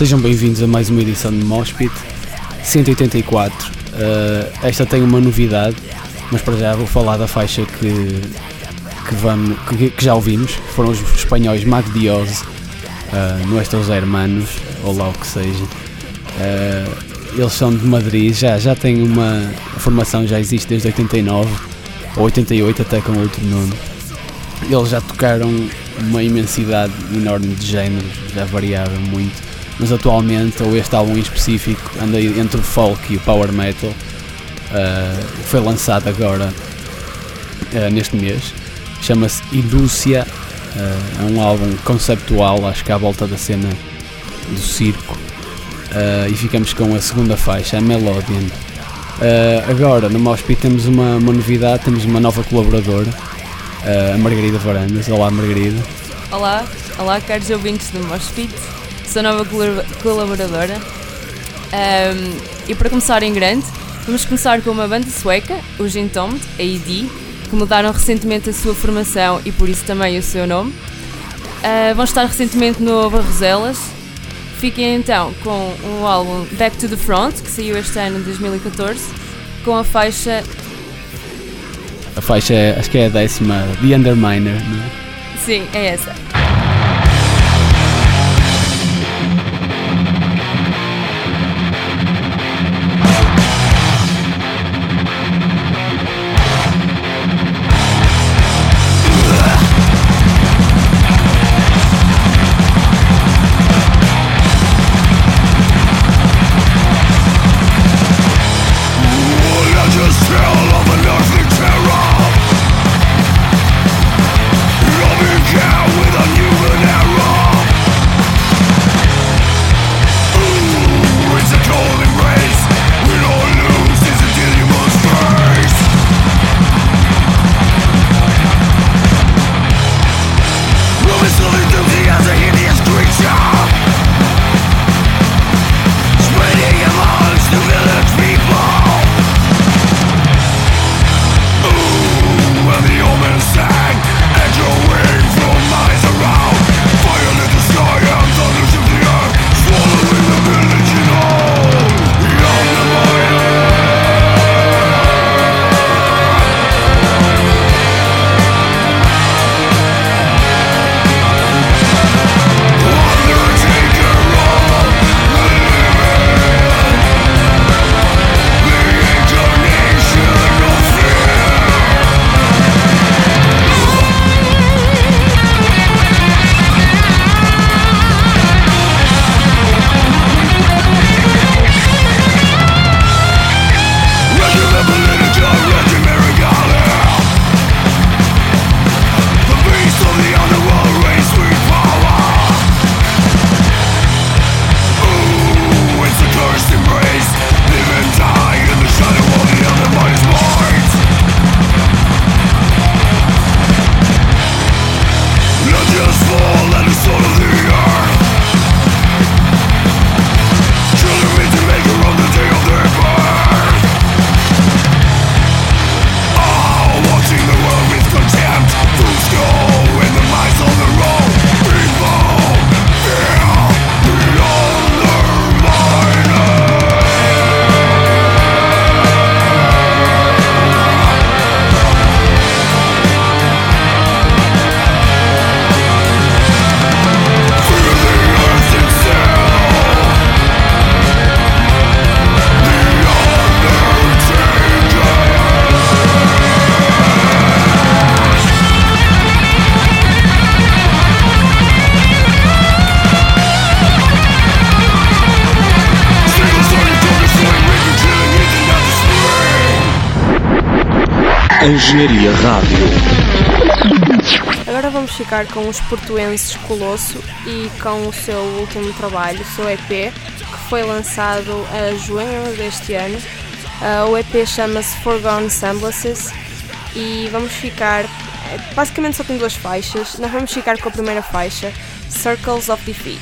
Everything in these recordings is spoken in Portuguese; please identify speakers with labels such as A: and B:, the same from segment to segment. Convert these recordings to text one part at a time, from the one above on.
A: Sejam bem-vindos a mais uma edição de Mospit 184. Uh, esta tem uma novidade, mas para já vou falar da faixa que, que, vamos, que, que já ouvimos. Foram os espanhóis Mag Dios, uh, Nuestros Hermanos, ou lá o que seja. Uh, eles são de Madrid, já, já têm uma. Formação já existe desde 89 ou 88, até com outro nome. Eles já tocaram uma imensidade enorme de géneros, já variava muito mas atualmente, ou este álbum em específico, anda entre o folk e o power metal. Uh, foi lançado agora uh, neste mês. Chama-se Ilúcia. Uh, é um álbum conceptual, acho que à volta da cena do circo. e ficamos com a segunda faixa, a Melodian. agora, no Moshpit temos uma, uma, novidade, temos uma nova colaboradora, a Margarida Varandas. Olá, Margarida.
B: Olá, olá, caros ouvintes do Moshpit sou nova colaboradora. Um, e para começar em grande, vamos começar com uma banda sueca, o Gintomed, a ID, que mudaram recentemente a sua formação e por isso também o seu nome. Uh, vão estar recentemente no Barroselas. Fiquem então com o álbum Back to the Front, que saiu este ano de 2014, com a faixa.
A: A faixa é, acho que é a décima, The Underminer, não é?
B: Sim, é essa.
C: Engenharia Rádio.
D: Agora vamos ficar com os portuenses Colosso e com o seu último trabalho, o seu EP, que foi lançado a junho deste ano. Uh, o EP chama-se Forgone Semblances e vamos ficar. Basicamente só tem duas faixas. Nós vamos ficar com a primeira faixa, Circles of Defeat.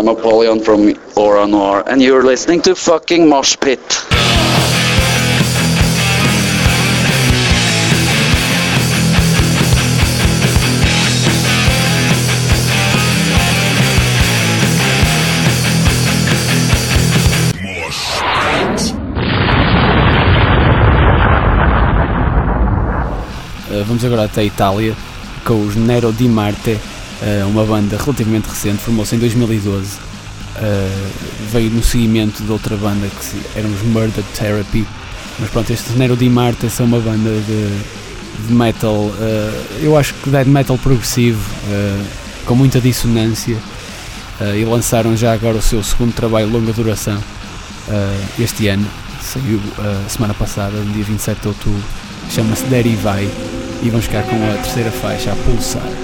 C: I'm Apollyon from Aura Noir, and you're listening to fucking Mosh Pit.
A: Uh, vamos agora até a Itália com os Nero di Marte, uh, uma banda relativamente recente, formou-se em 2012. Uh, veio no seguimento de outra banda que eram os Murder Therapy. Mas pronto, estes Nero di Marte são uma banda de, de metal, uh, eu acho que dead metal progressivo, com muita dissonância. e lançaram já agora o seu segundo trabalho de longa duração este ano. Saiu semana passada, no dia 27 de outubro. Chama-se Derivai e vamos ficar com a terceira faixa a pulsar.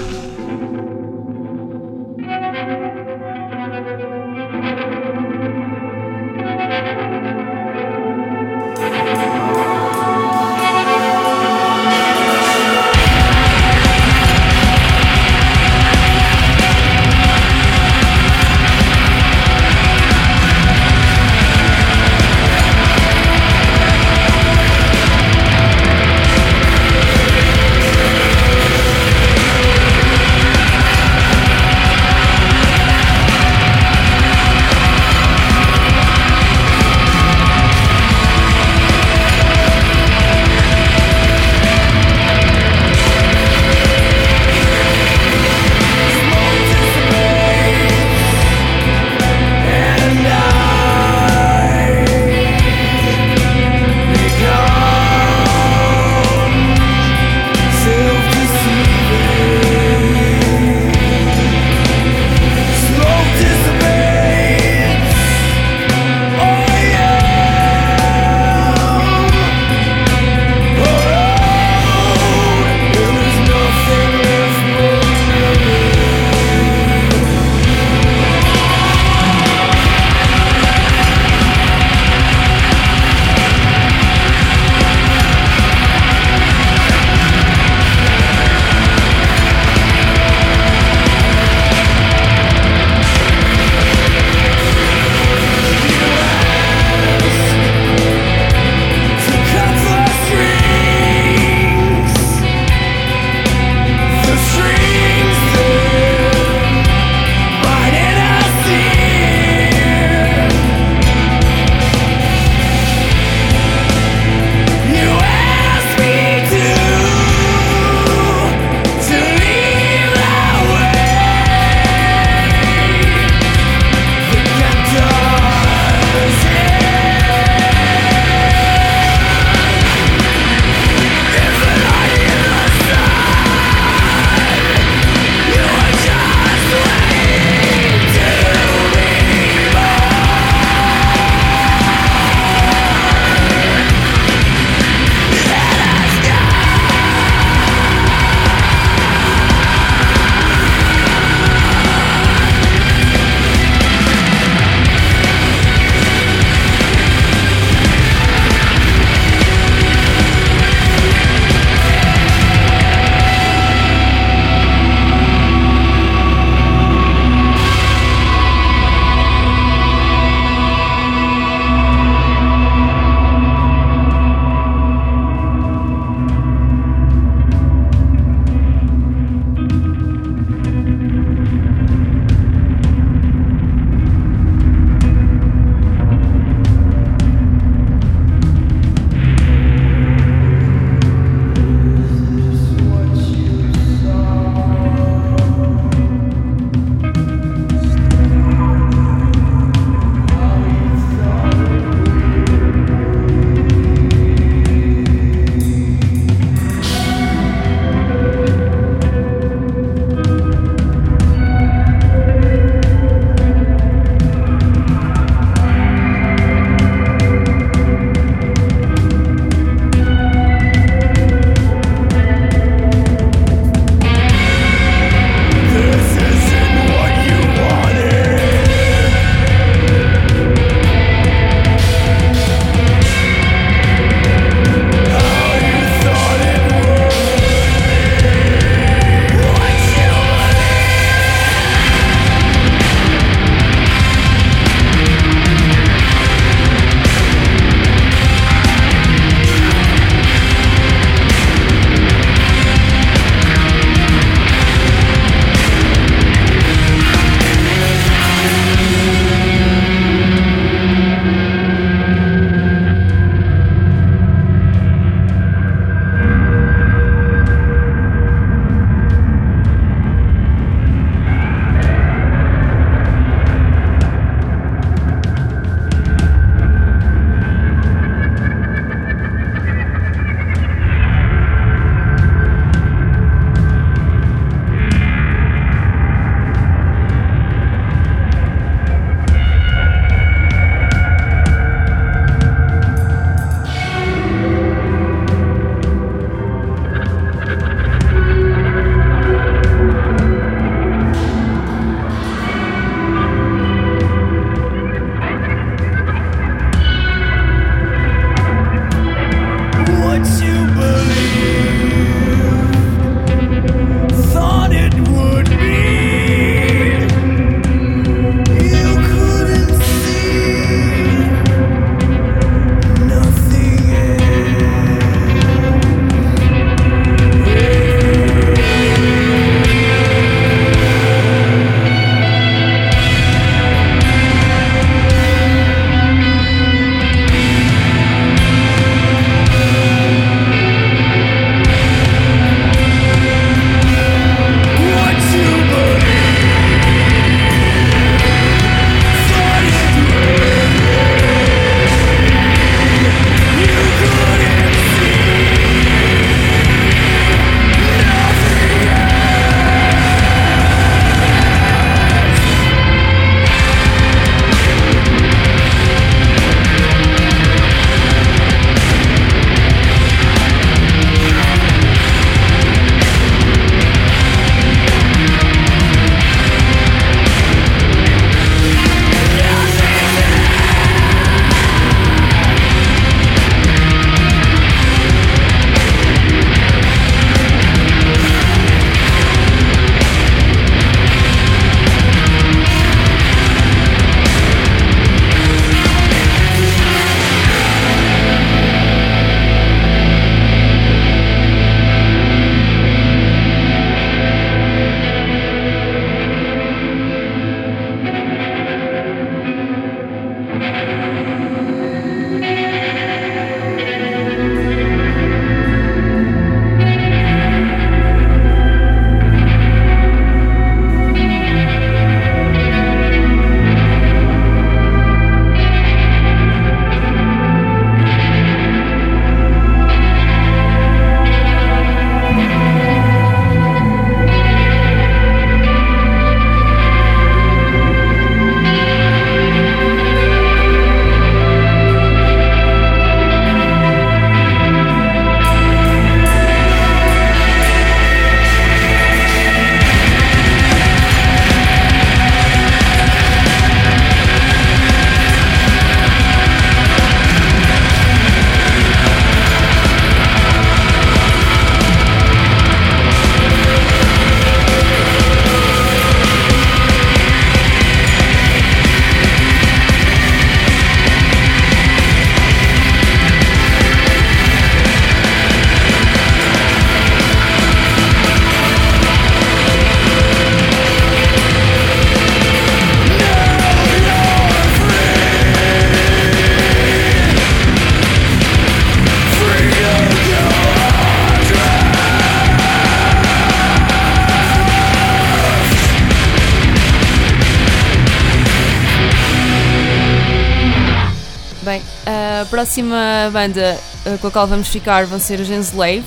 E: Próxima banda uh, com a qual vamos ficar vão ser os Enslaved,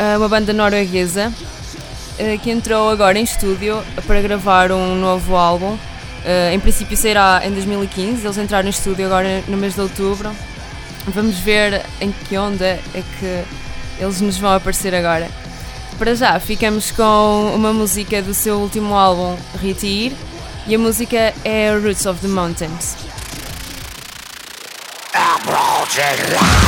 E: uh, uma banda norueguesa uh, que entrou agora em estúdio para gravar um novo álbum. em princípio sairá em 2015, eles entraram em estúdio agora no mês de outubro. Vamos ver em que onda é que eles nos vão aparecer agora. Para já, ficamos com uma música do seu último álbum, Retir, e a música é Roots of the Mountains.
D: Jack.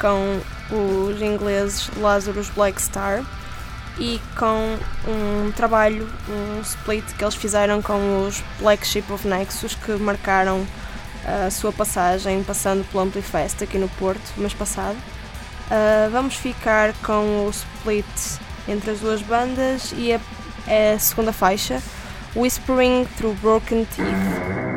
D: Com os ingleses Lazarus Black Star e com um trabalho, um split que eles fizeram com os Black Sheep of Nexus que marcaram a sua passagem passando pelo Amplifest aqui no Porto mês passado. Uh, vamos ficar com o split entre as duas bandas e a, a segunda faixa, Whispering Through Broken Teeth.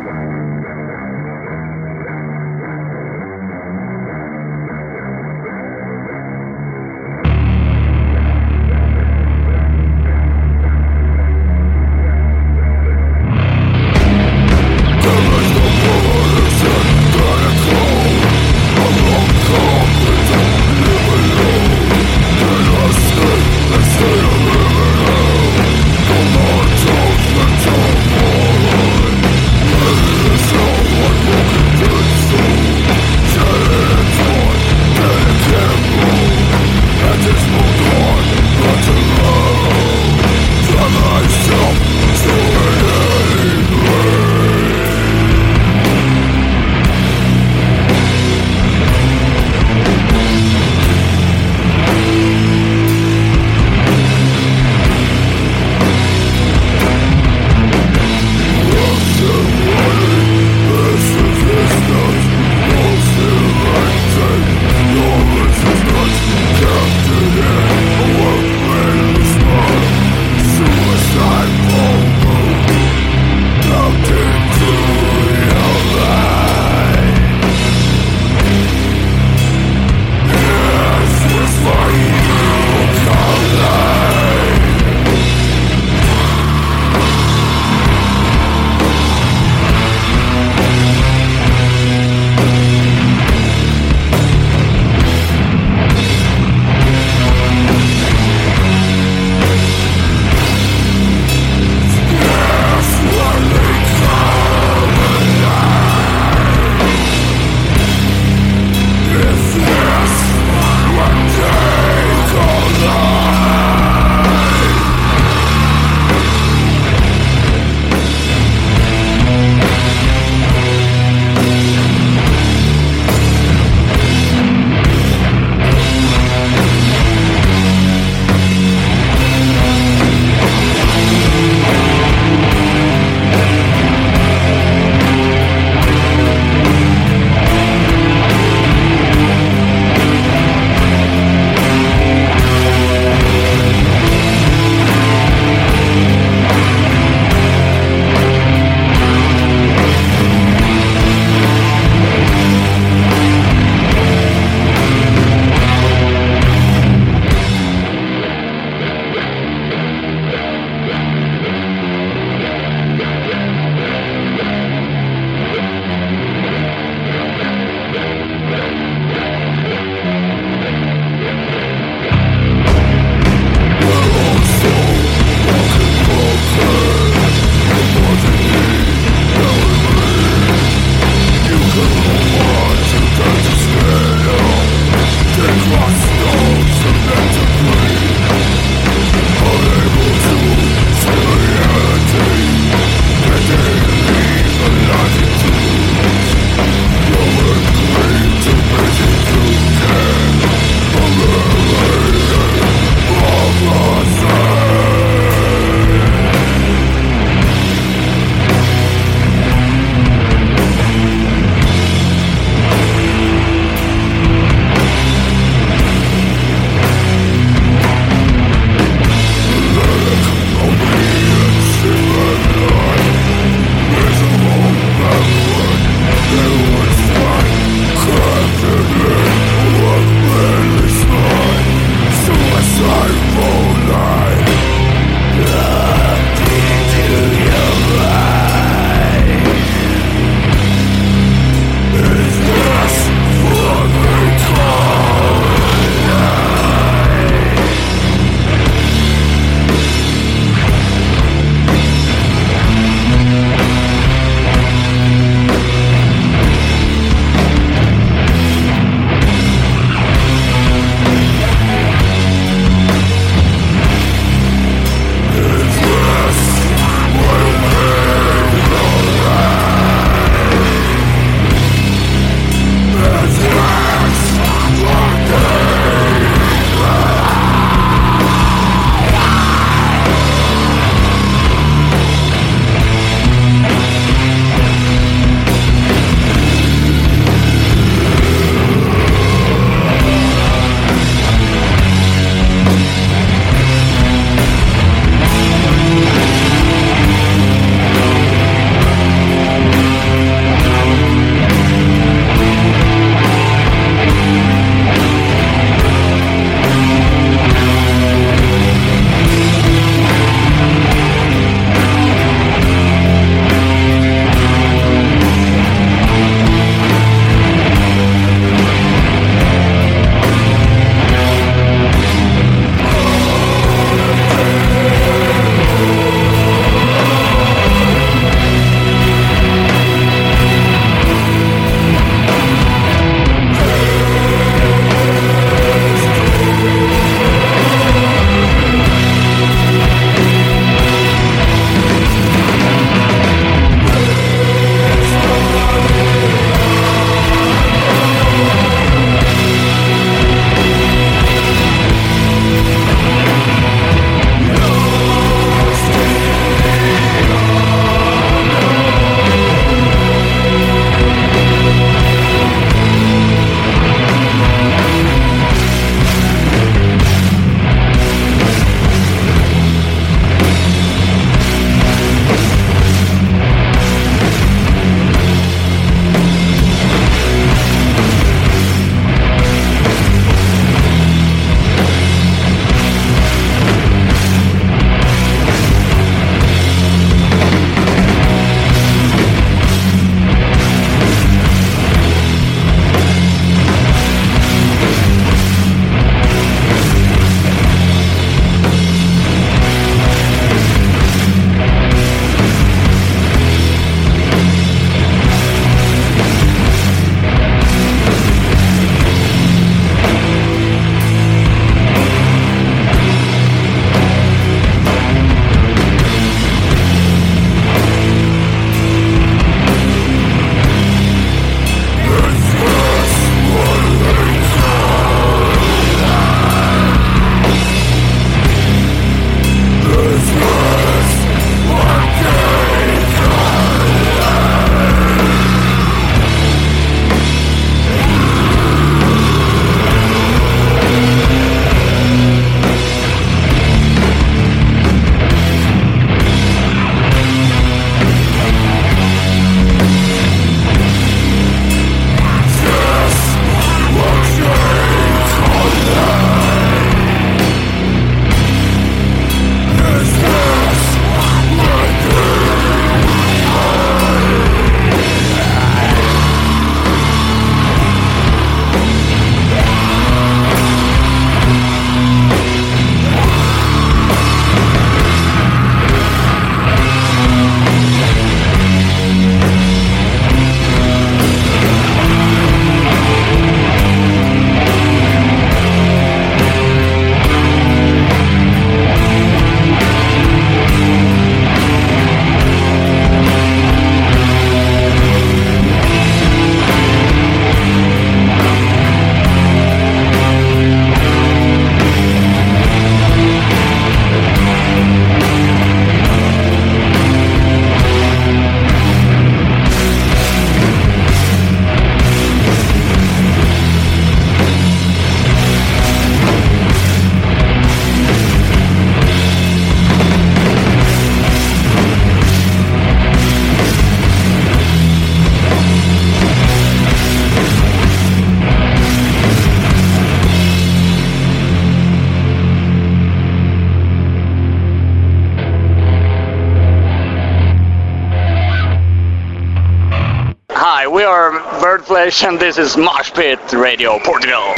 F: Birdflesh, and this is Mosh Pit Radio Portugal.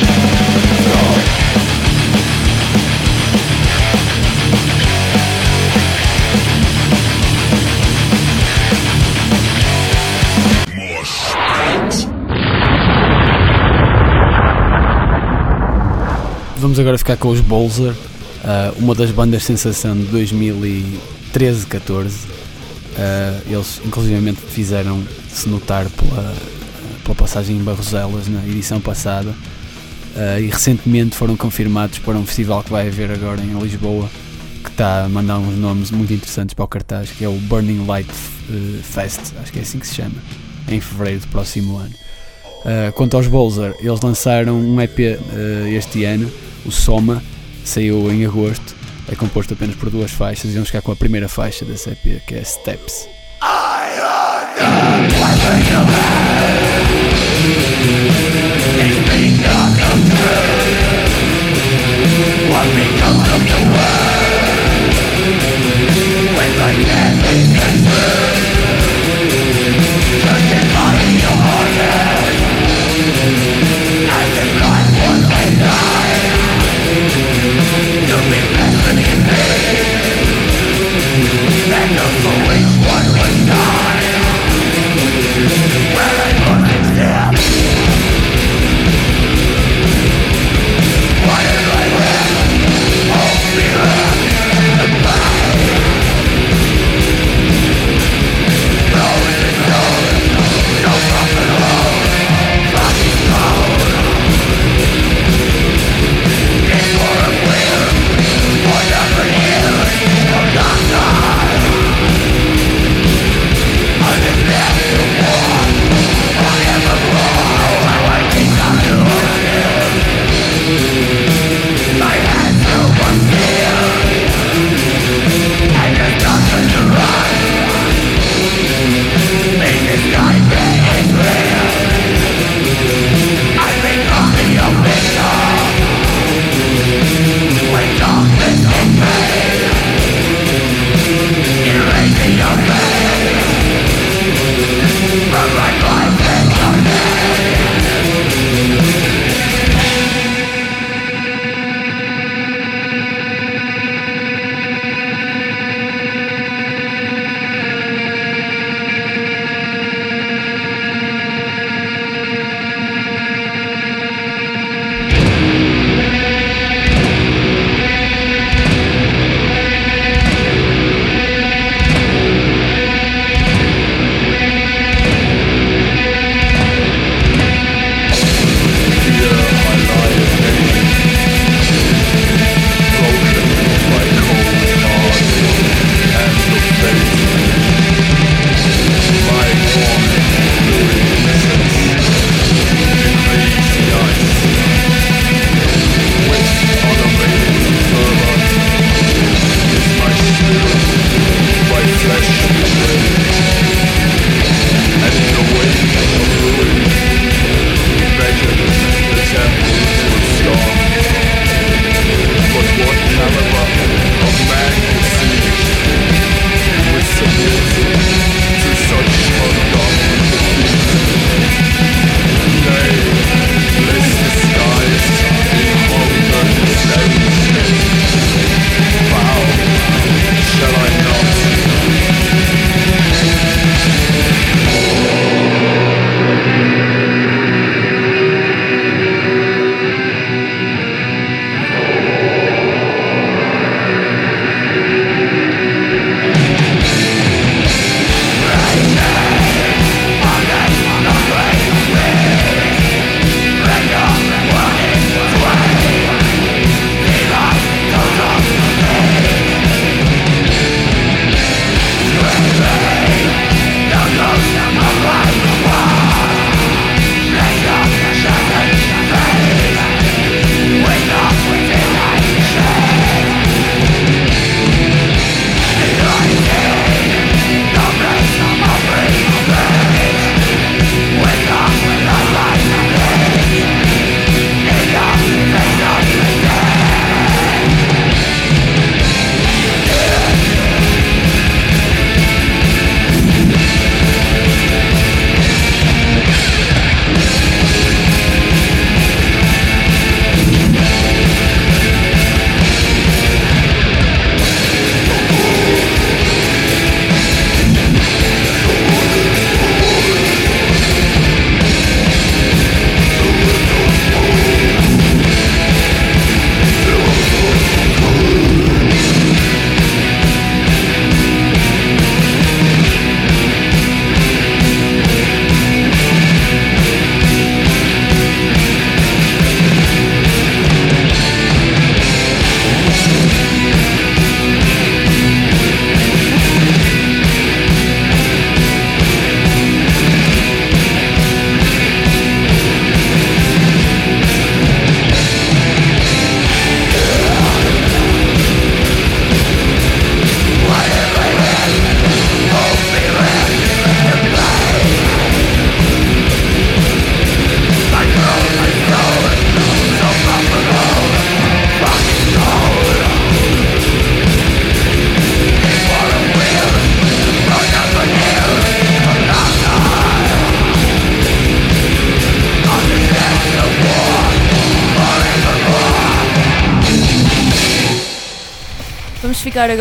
A: Vamos agora ficar com os Bolzer, uh, uma das bandas sensação de 2013-14. Uh, eles, inclusivamente, fizeram-se notar pela, pela passagem em Barroselas na edição passada uh, e recentemente foram confirmados para um festival que vai haver agora em Lisboa, que está a mandar uns nomes muito interessantes para o cartaz, que é o Burning Light Fest, acho que é assim que se chama, em fevereiro do próximo ano. quanto aos Bolzer, eles lançaram um EP este ano o Soma, saiu em agosto, é composto apenas por duas faixas e vamos ficar com a primeira faixa dessa EP, que é Steps.
F: vamos Ich bin gar nicht What becomes of the world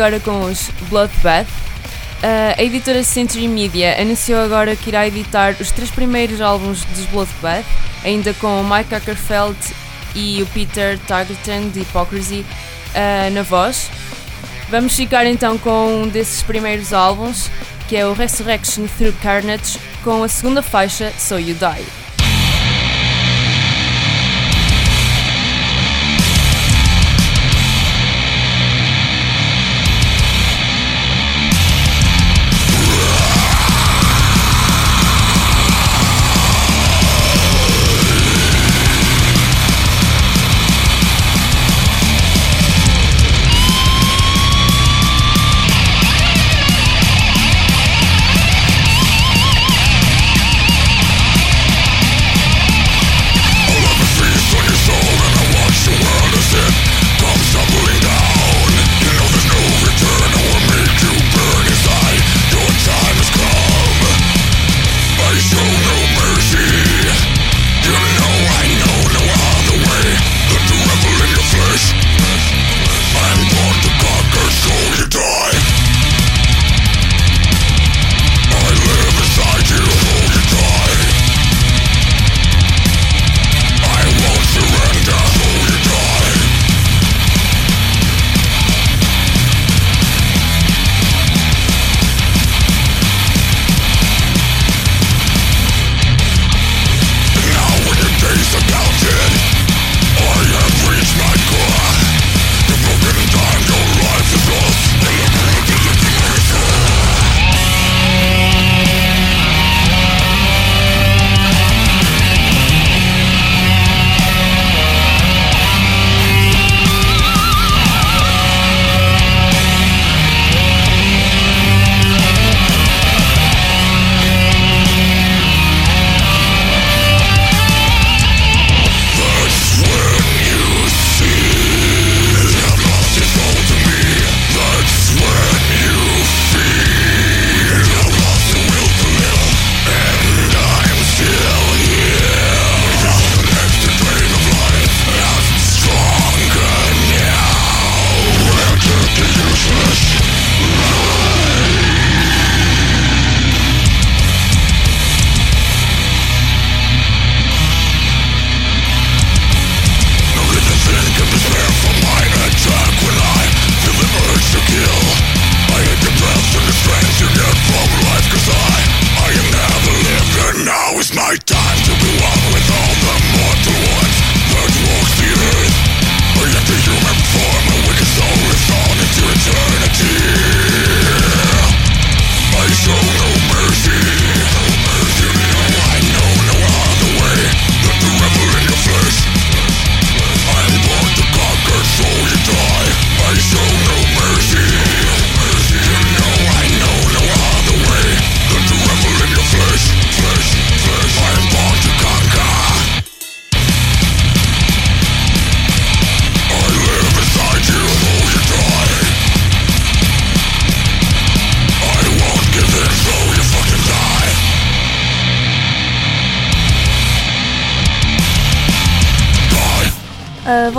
F: agora com os Bloodbath. Uh, a editora Century Media anunciou agora que irá editar os três primeiros álbuns dos Bloodbath, ainda com o Mike Ackerfeld e o Peter Targeton de Hypocrisy uh, na voz. Vamos ficar então com um desses primeiros álbuns, que é o Resurrection Through Carnage, com a segunda faixa So You Die.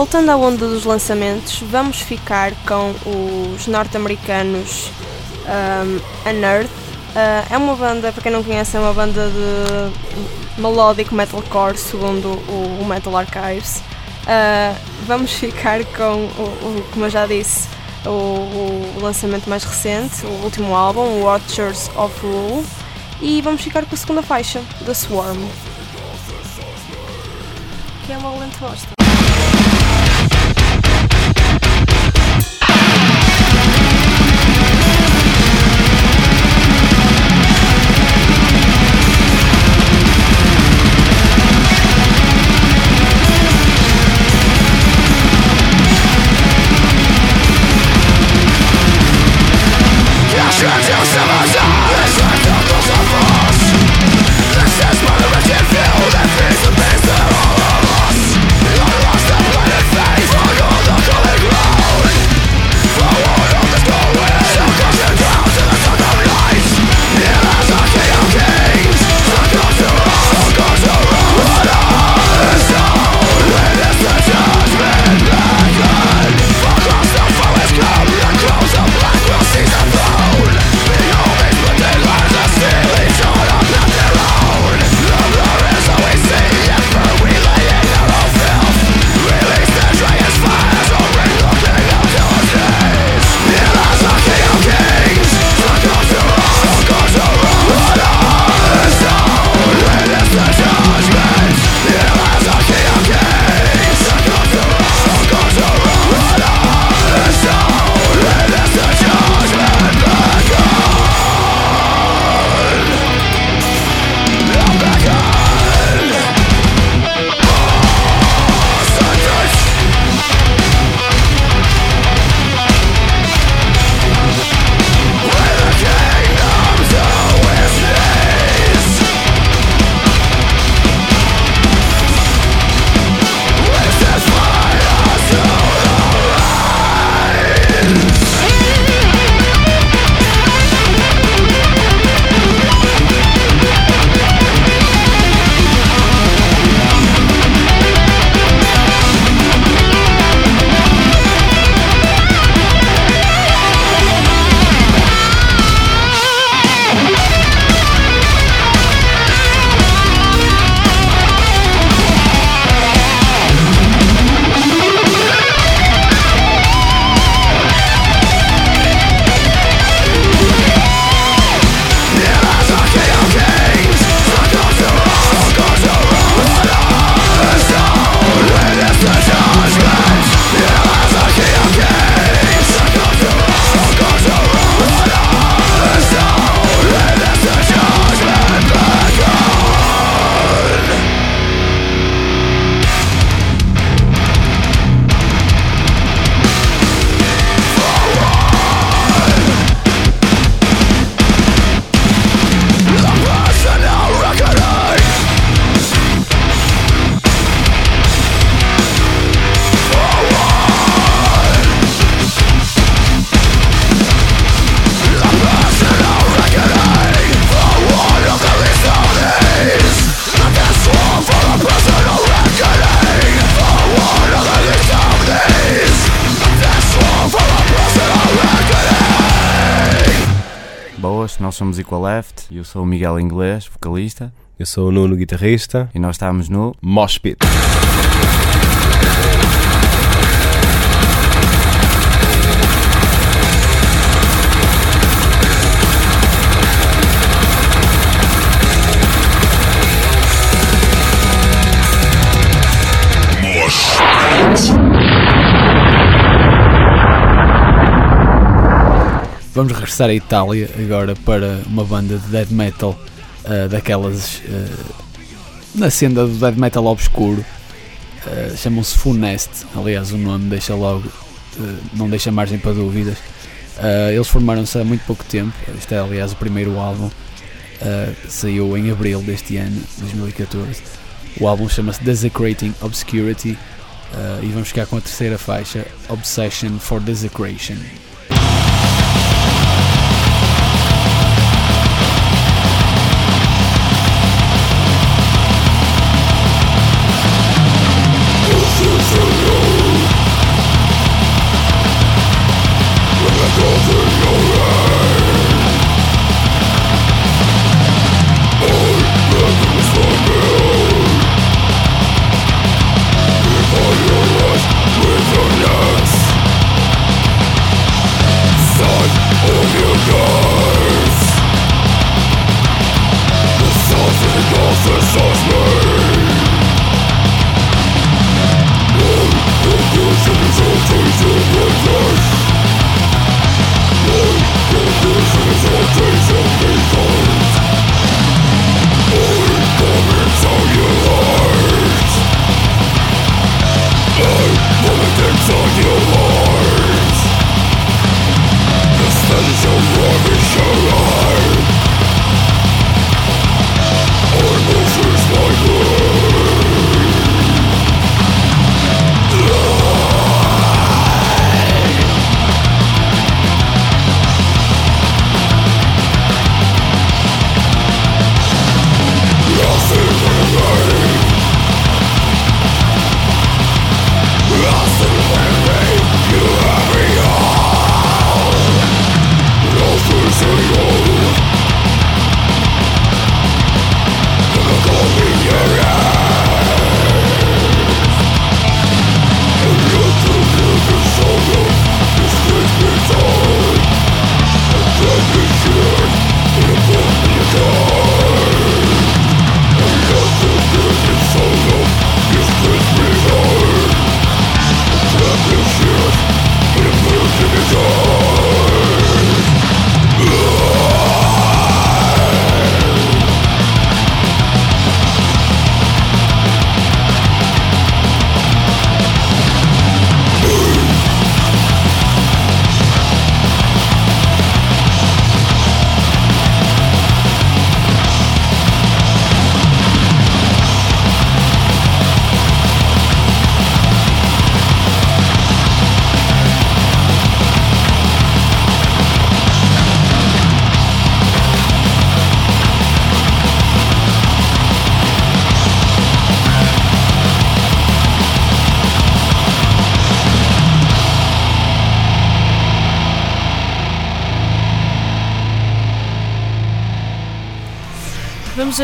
D: Voltando à onda dos lançamentos, vamos ficar com os norte-americanos um, Nerd. Uh, é uma banda, para quem não conhece, é uma banda de melodic metalcore, segundo o, o Metal Archives. Uh, vamos ficar com, o, o, como eu já disse, o, o, lançamento mais recente, o último álbum, Watchers of Rule. E vamos ficar com a segunda faixa, The Swarm. Que é uma lente bosta.
G: Nós somos Equal Left, eu sou o Miguel Inglês, vocalista,
H: Eu sou o Nuno, guitarrista.
G: e nós estamos no
H: Mosh
F: Vamos regressar à Itália agora para uma banda de death metal ah, daquelas ah, na senda do death metal obscuro. Ah, Chamam-se Funest, aliás, o nome deixa logo, não deixa margem para dúvidas. Eles formaram-se há muito pouco tempo. Este é, aliás, o primeiro álbum. saiu em abril deste ano, 2014. O álbum chama-se Desecrating Obscurity. e vamos ficar com a terceira faixa, Obsession for Desecration.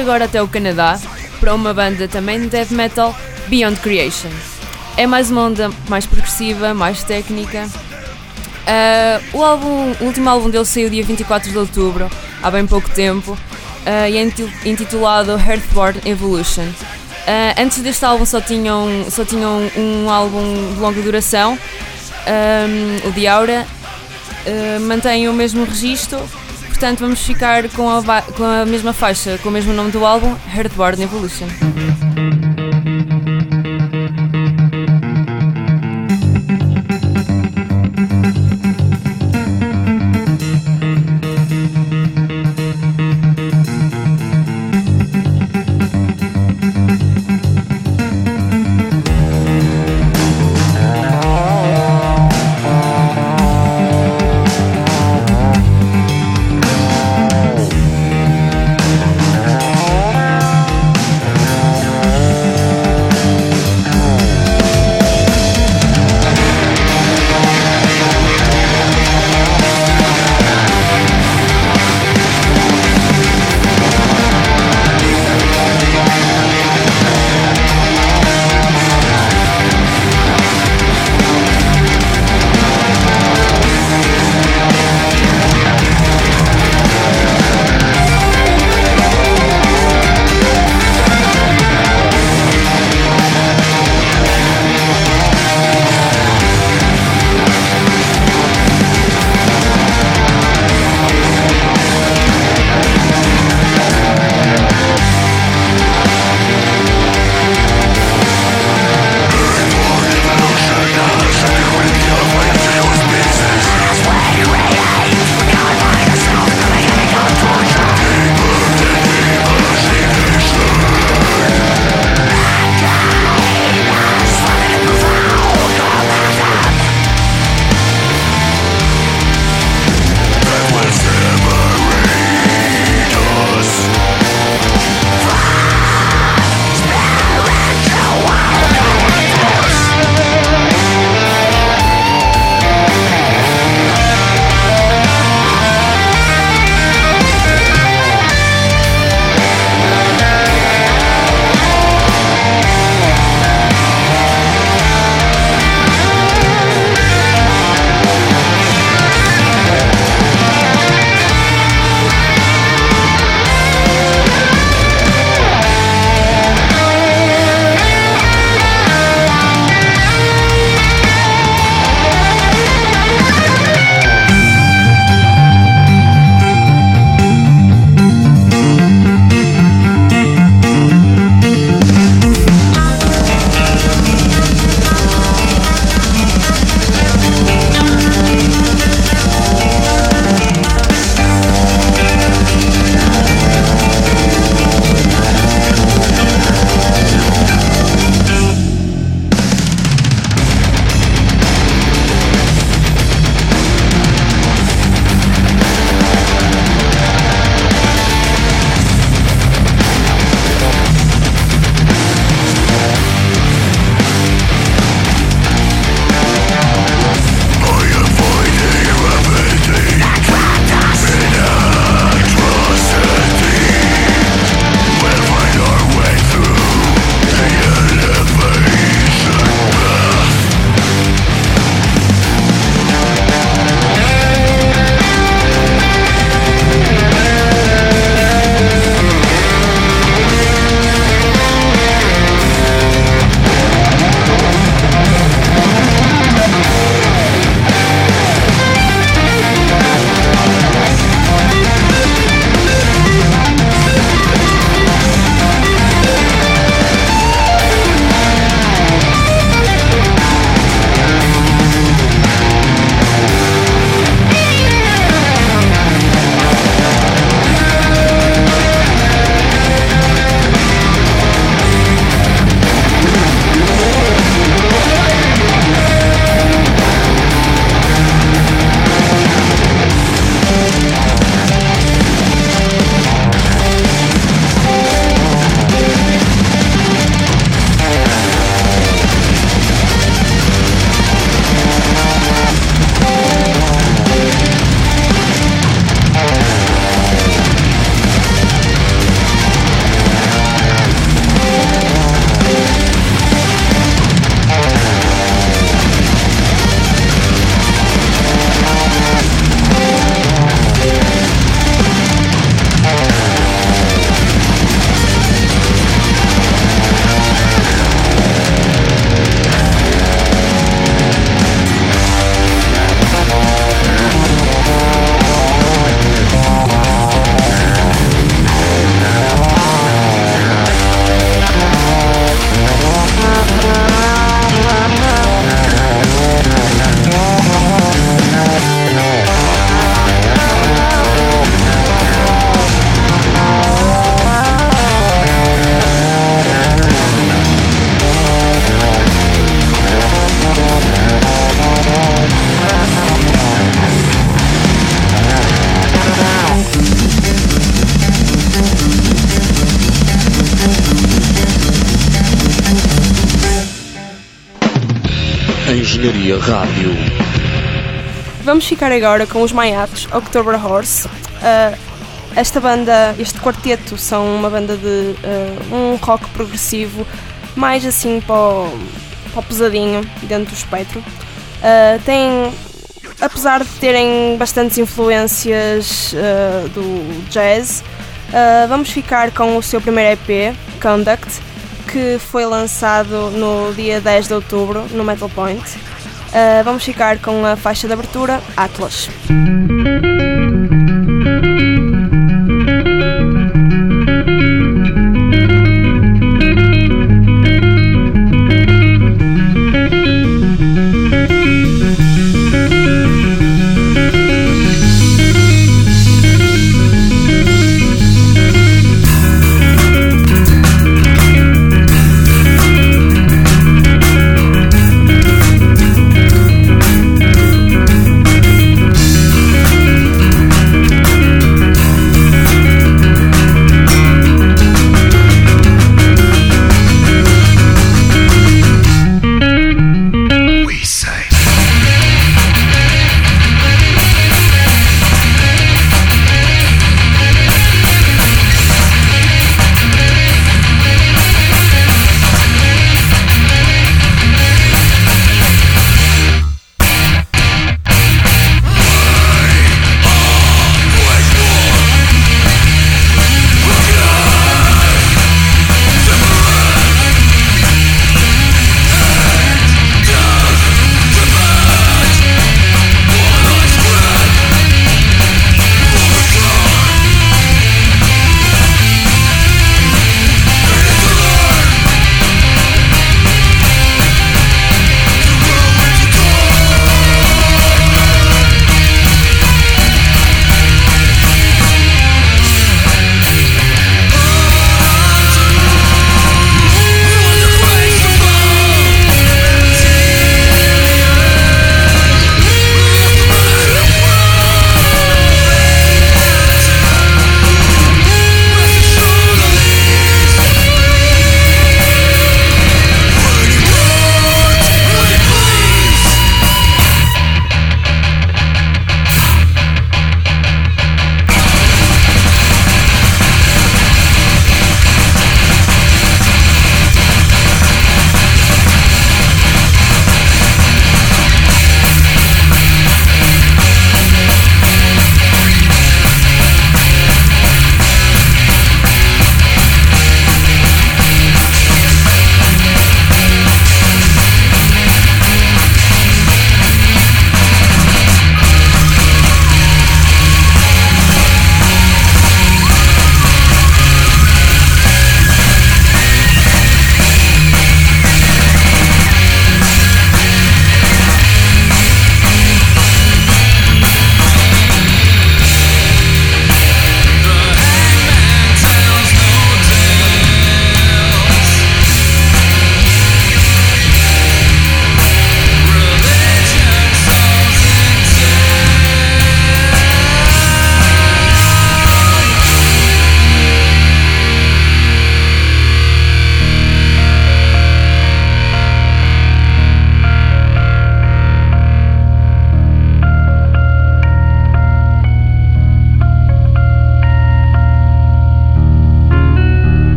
E: Agora até o Canadá para uma banda também de death metal, Beyond Creation. É mais uma onda mais progressiva, mais técnica. Ah, o, álbum, o último álbum dele saiu dia 24 de outubro, há bem pouco tempo, ah, e é inti- intitulado Earthborn Evolution. Ah, antes deste álbum só tinham, só tinham um álbum de longa duração, ah, o de Aura, ah, mantém o mesmo registro, portanto vamos ficar com a, com a mesma faixa, com o mesmo nome do álbum, Earthborn Evolution.
I: Engenharia Rádio.
D: Vamos ficar agora com os Maiatos, October Horse. Uh, esta banda, este quarteto, são uma banda de uh, um rock progressivo, mais assim para o, para o pesadinho, dentro do espectro. Uh, tem, apesar de terem bastantes influências do jazz, vamos ficar com o seu primeiro EP, Conduct, que foi lançado no dia 10 de outubro no Metal Point. Uh, vamos ficar com a faixa de abertura Atlas.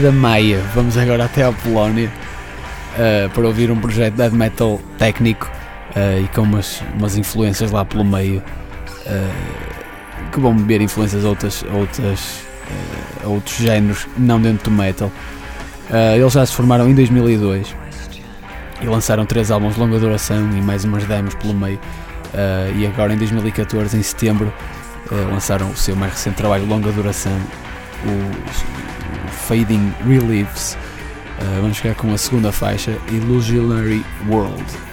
B: Da Maia. Vamos agora até à Polónia uh, para ouvir um projeto de metal técnico uh, e com umas, umas influências lá pelo meio uh, que vão beber influências a outras, a outras, a outros géneros, não dentro do metal. eles já se formaram em 2002 e lançaram três álbuns de longa duração e mais umas demos pelo meio. e agora em 2014, em setembro, lançaram o seu mais recente trabalho de longa duração, o Fading Reliefs. Uh, vamos ficar com a segunda faixa, Illusionary World.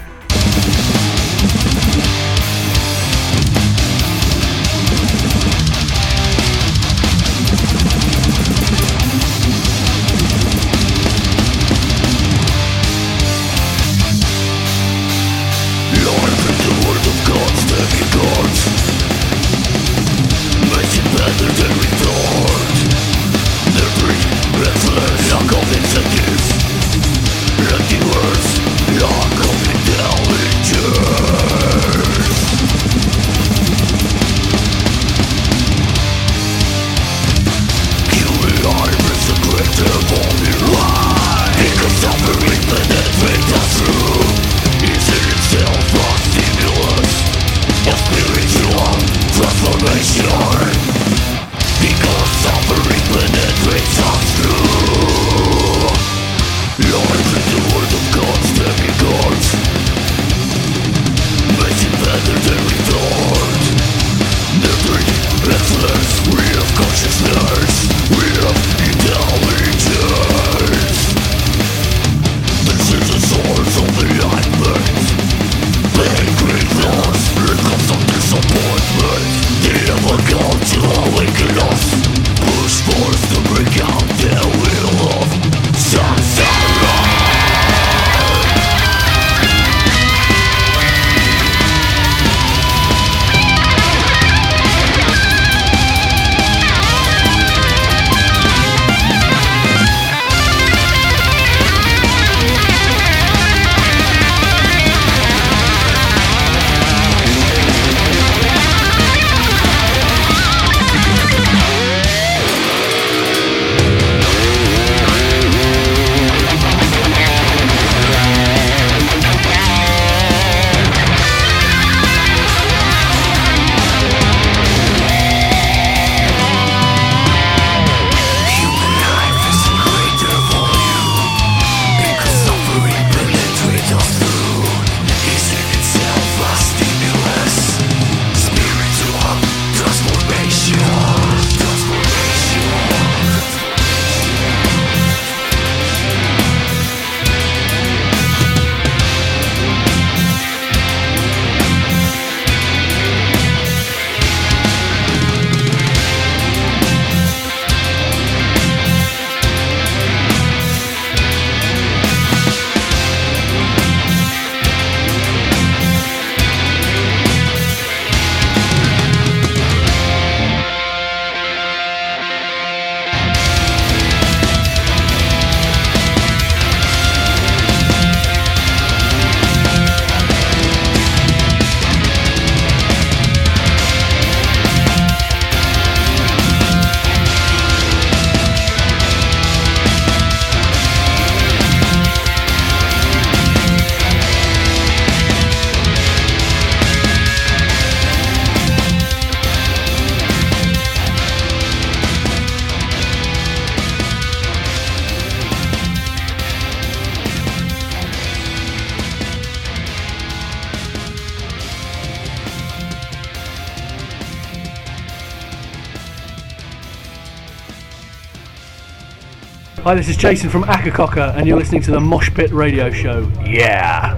I: Hi, this is Jason from Akakoka, and you're listening to the Mosh Pit Radio Show. Yeah!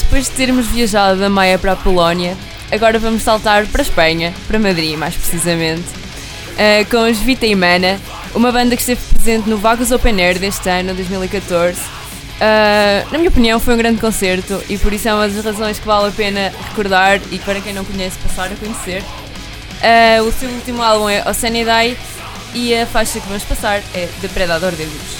E: Depois de termos viajado da Maia para a Polónia, agora vamos saltar para a Espanha, para Madrid mais precisamente, uh, com os Vita Imana, uma banda que esteve presente no Vagos Open Air deste ano, 2014. Uh, ah, na minha opinião, foi um grande concerto e por isso é uma das razões que vale a pena recordar e para quem não conhece, passar a conhecer. Uh, o seu último álbum é Oceanidae
B: e a faixa que vamos passar é Depredador de Luz.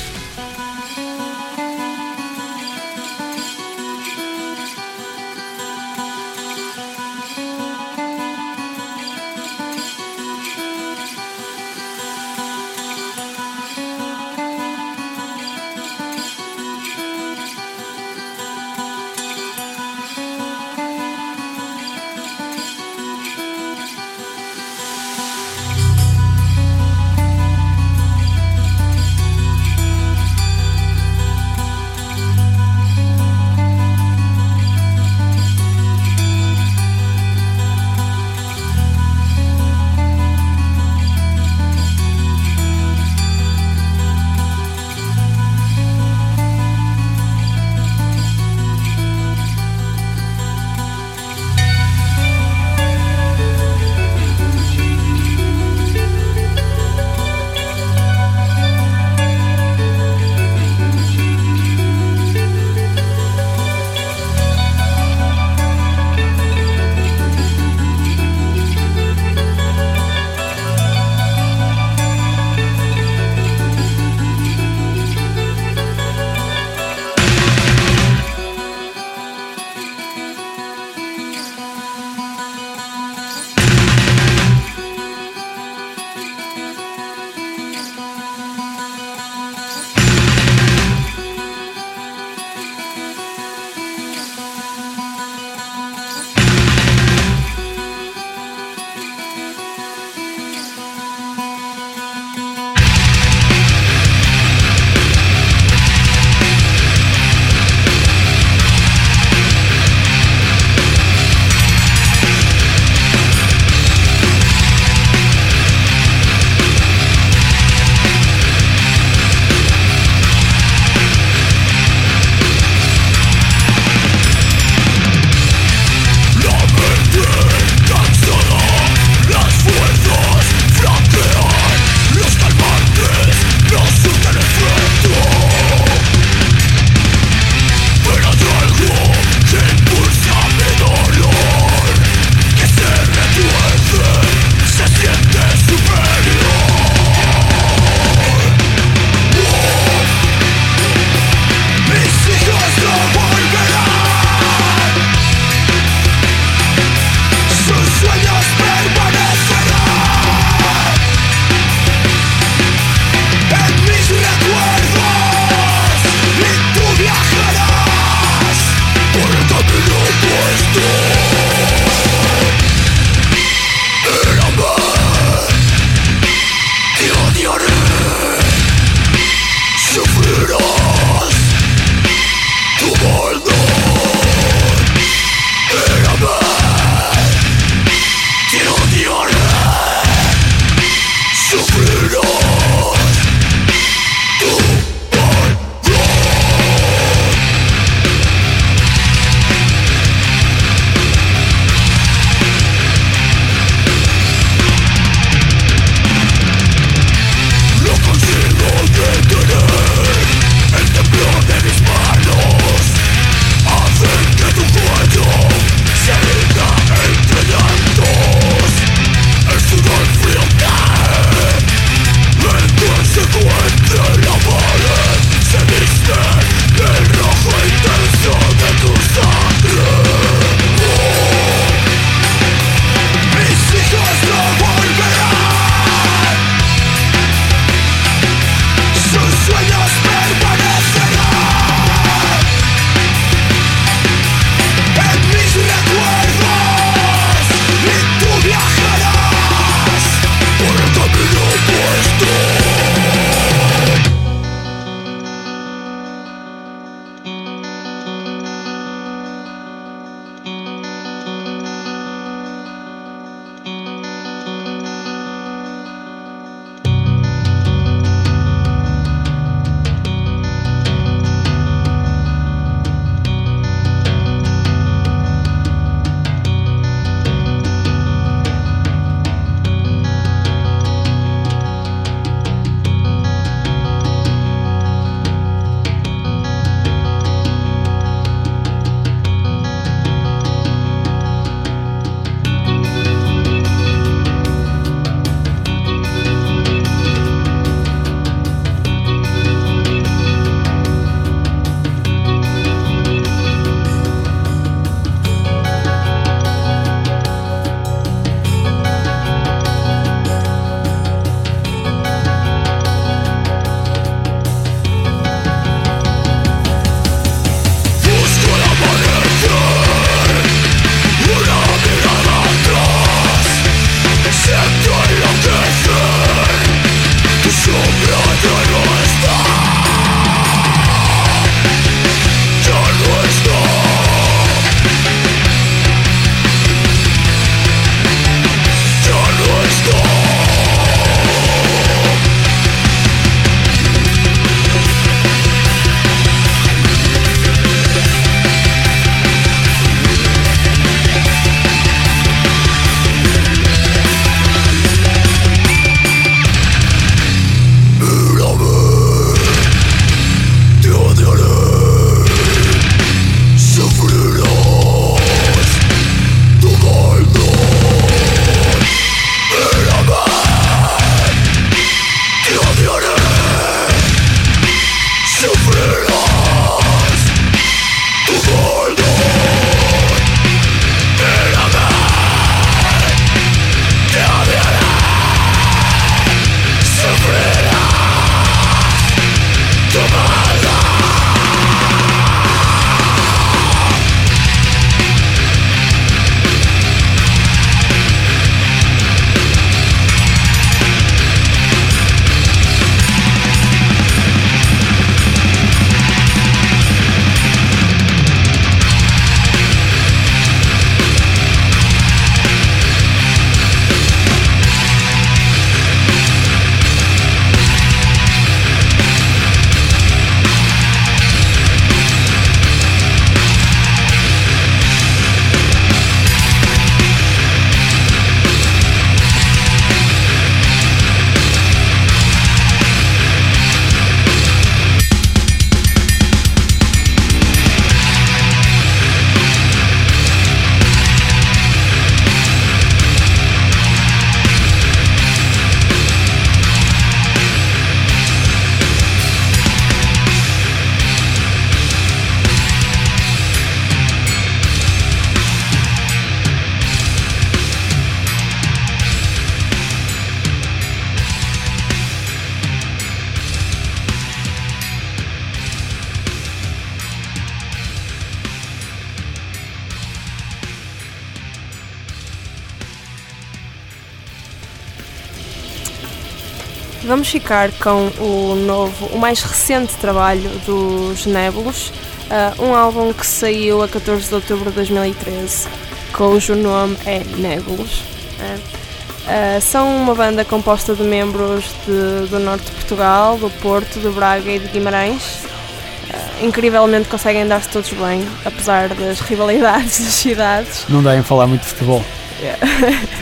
B: Vamos ficar com o novo, o mais recente trabalho dos Nebulos, uh, um álbum que saiu a 14 de outubro de 2013, cujo nome é Nebulos. Uh, são uma banda composta de membros de, do norte de Portugal, do Porto, de Braga e de Guimarães. Uh, incrivelmente conseguem dar-se todos bem, apesar das rivalidades das cidades.
A: Não devem falar muito de futebol.
B: Yeah.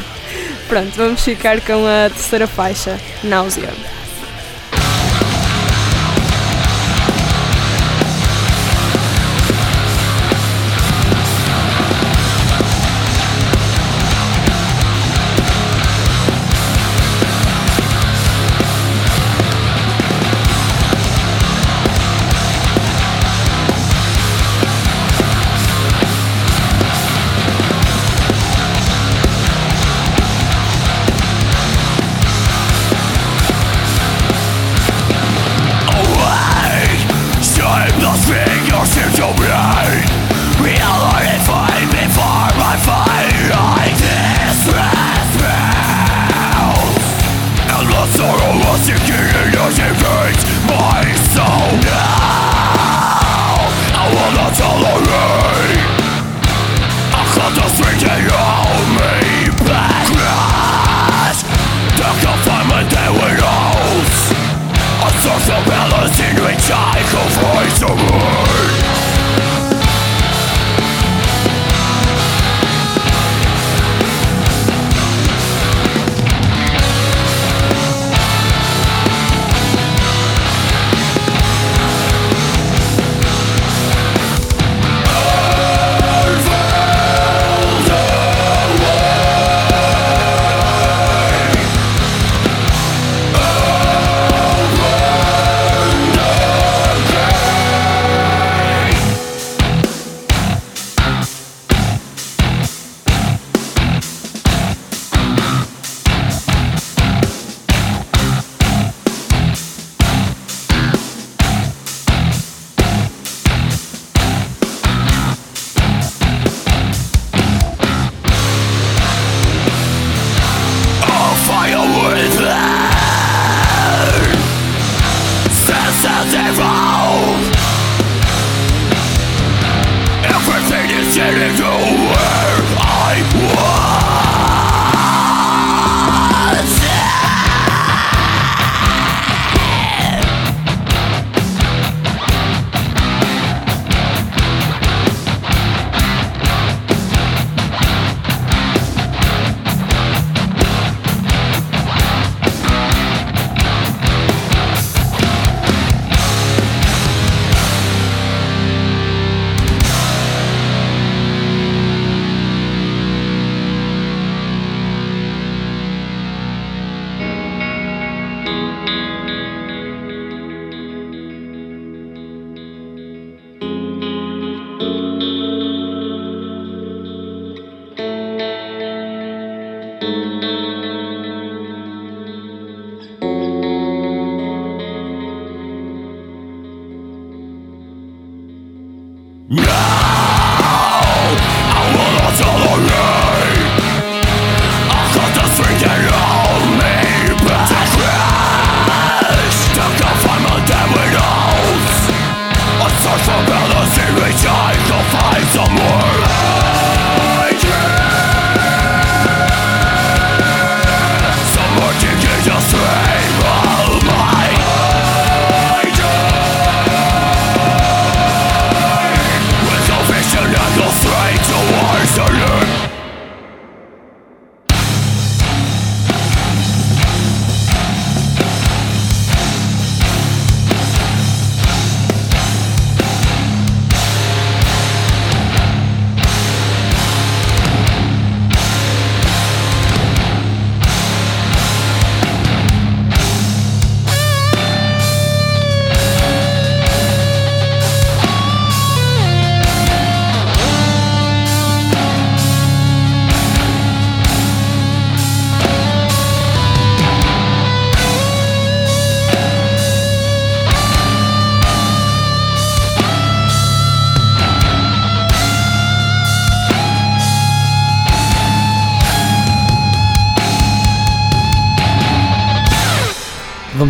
B: Pronto, vamos ficar com a terceira faixa, Náusea. Yeah.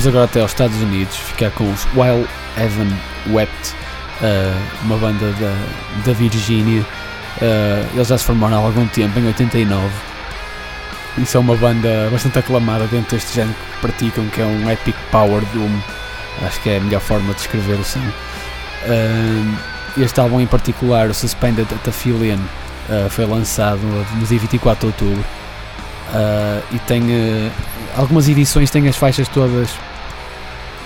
A: Vamos agora até aos Estados Unidos, ficar com os While Evan Wept, uh, uma banda da, da Virgínia. Uh, eles já se formaram há algum tempo, em 89. Isso é uma banda bastante aclamada dentro deste género que praticam, que é um epic power doom. Acho que é a melhor forma de descrever o som. Uh, este álbum em particular, o Suspended at uh, foi lançado no dia 24 de outubro. Uh, e tem uh, algumas edições têm as faixas todas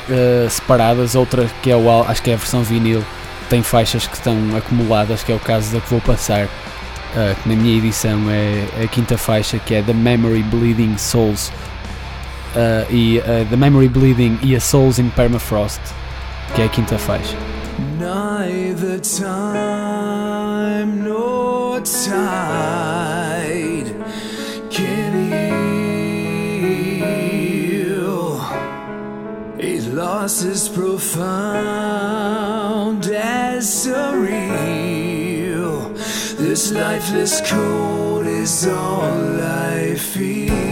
A: uh, separadas, outra que é o acho que é a versão vinil tem faixas que estão acumuladas, que é o caso da que vou passar, que na minha edição é a quinta faixa, que é The Memory Bleeding Souls e The Memory Bleeding e a Souls in Permafrost, que é a quinta faixa. Neither time nor tide loss as profound as surreal. This lifeless cold is all I feel.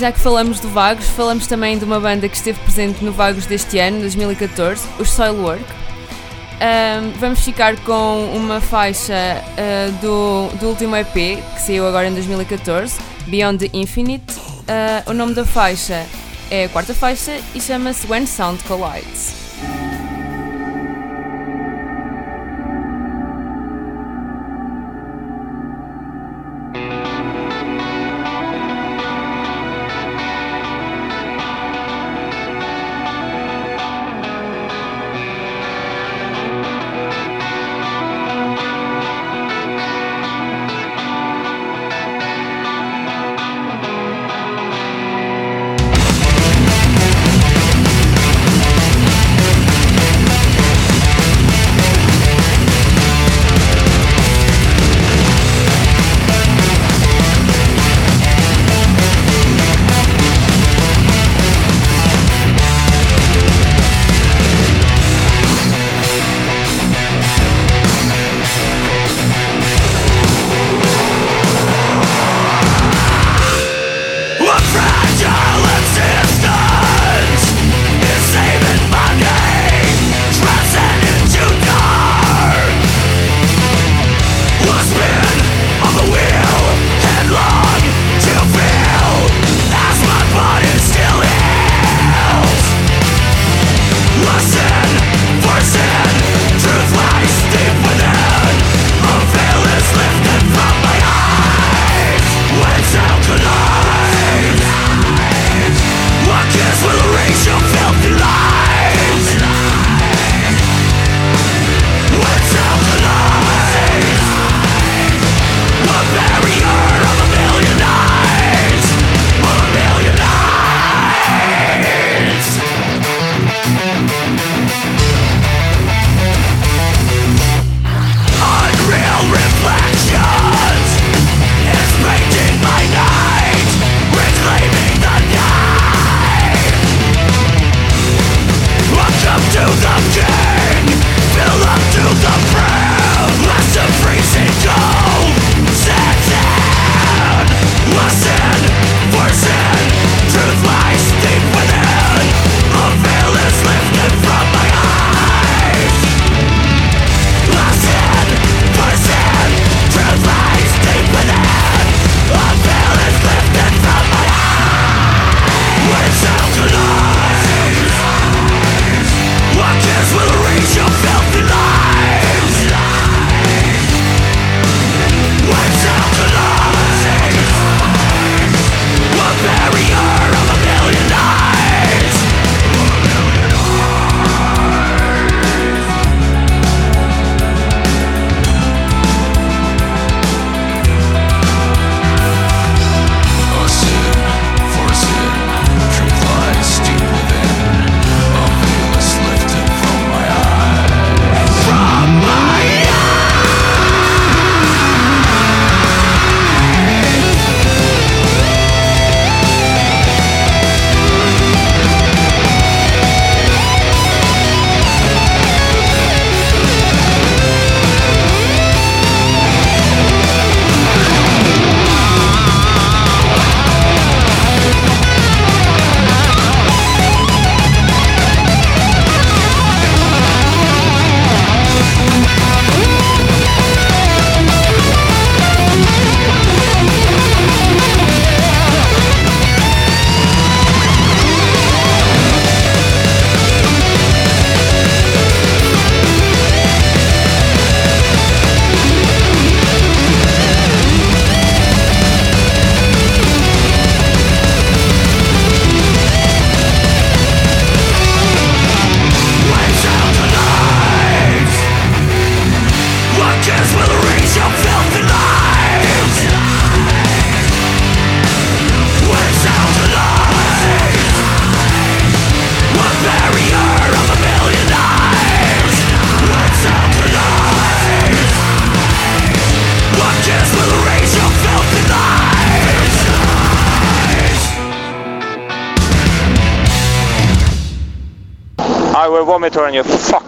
B: Já que falamos do Vagos, falamos também de uma banda que esteve presente no Vagos deste ano, 2014, os Soilwork. Ahm, vamos ficar com uma faixa ah, do, do último EP, que saiu agora em 2014, Beyond the Infinite. Ah, o nome da faixa é a quarta faixa e chama-se When Sound Collides.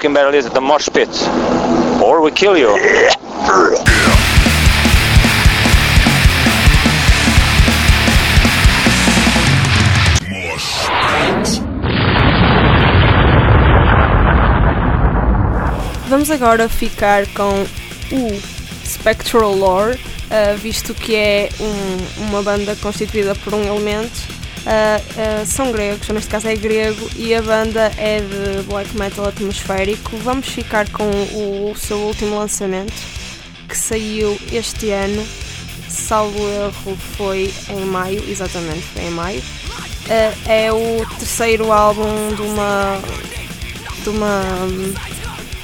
J: fucking barrel is at the mosh pit, or we kill you.
D: Vamos agora ficar com o Spectral Lore, eh, visto que é um, uma banda constituída por um elemento Uh, uh, são gregos, neste caso é grego, e a banda é de black metal atmosférico. Vamos ficar com o, o seu último lançamento, que saiu este ano, salvo erro, foi em maio, exatamente, foi em maio. Uh, é o terceiro álbum de uma. de uma.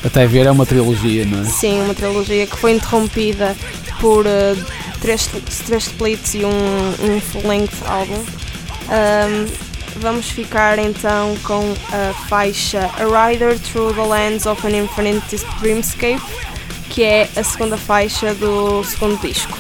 A: Até ver é uma trilogia, não é?
D: Sim, uma trilogia que foi interrompida por três, três splits e um, um full-length álbum. Um, vamos ficar então com a faixa A Rider Through the Lands of an Infinite Dreamscape, que é a segunda faixa do segundo disco.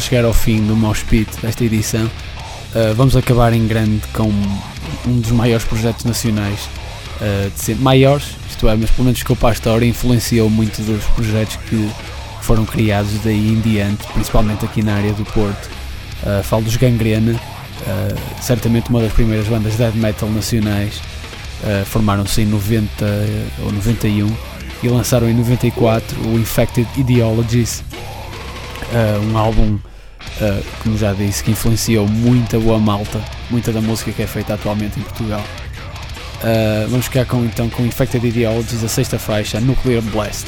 A: A chegar ao fim do Mosh desta edição. Uh, vamos acabar em grande com um dos maiores projetos nacionais uh, de sempre. Maiores, isto é, mas pelo menos para a história, influenciou muito dos projetos que foram criados daí em diante, principalmente aqui na área do Porto. Uh, falo dos Gangrena, uh, certamente uma das primeiras bandas death metal nacionais. Uh, Formaram-se em 90 ou 91 e lançaram em 94 o Infected Ideologies, uh, um álbum, uh, como já disse, que influenciou muita boa malta, muita da música que é feita atualmente em Portugal. Uh, vamos ficar com, então com Infected Ideologies, a sexta faixa, Nuclear Blast.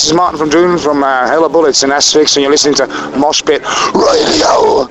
K: This is Martin from Doom from uh, Hella Bullets in S6, and you're listening to Mosh Pit Radio.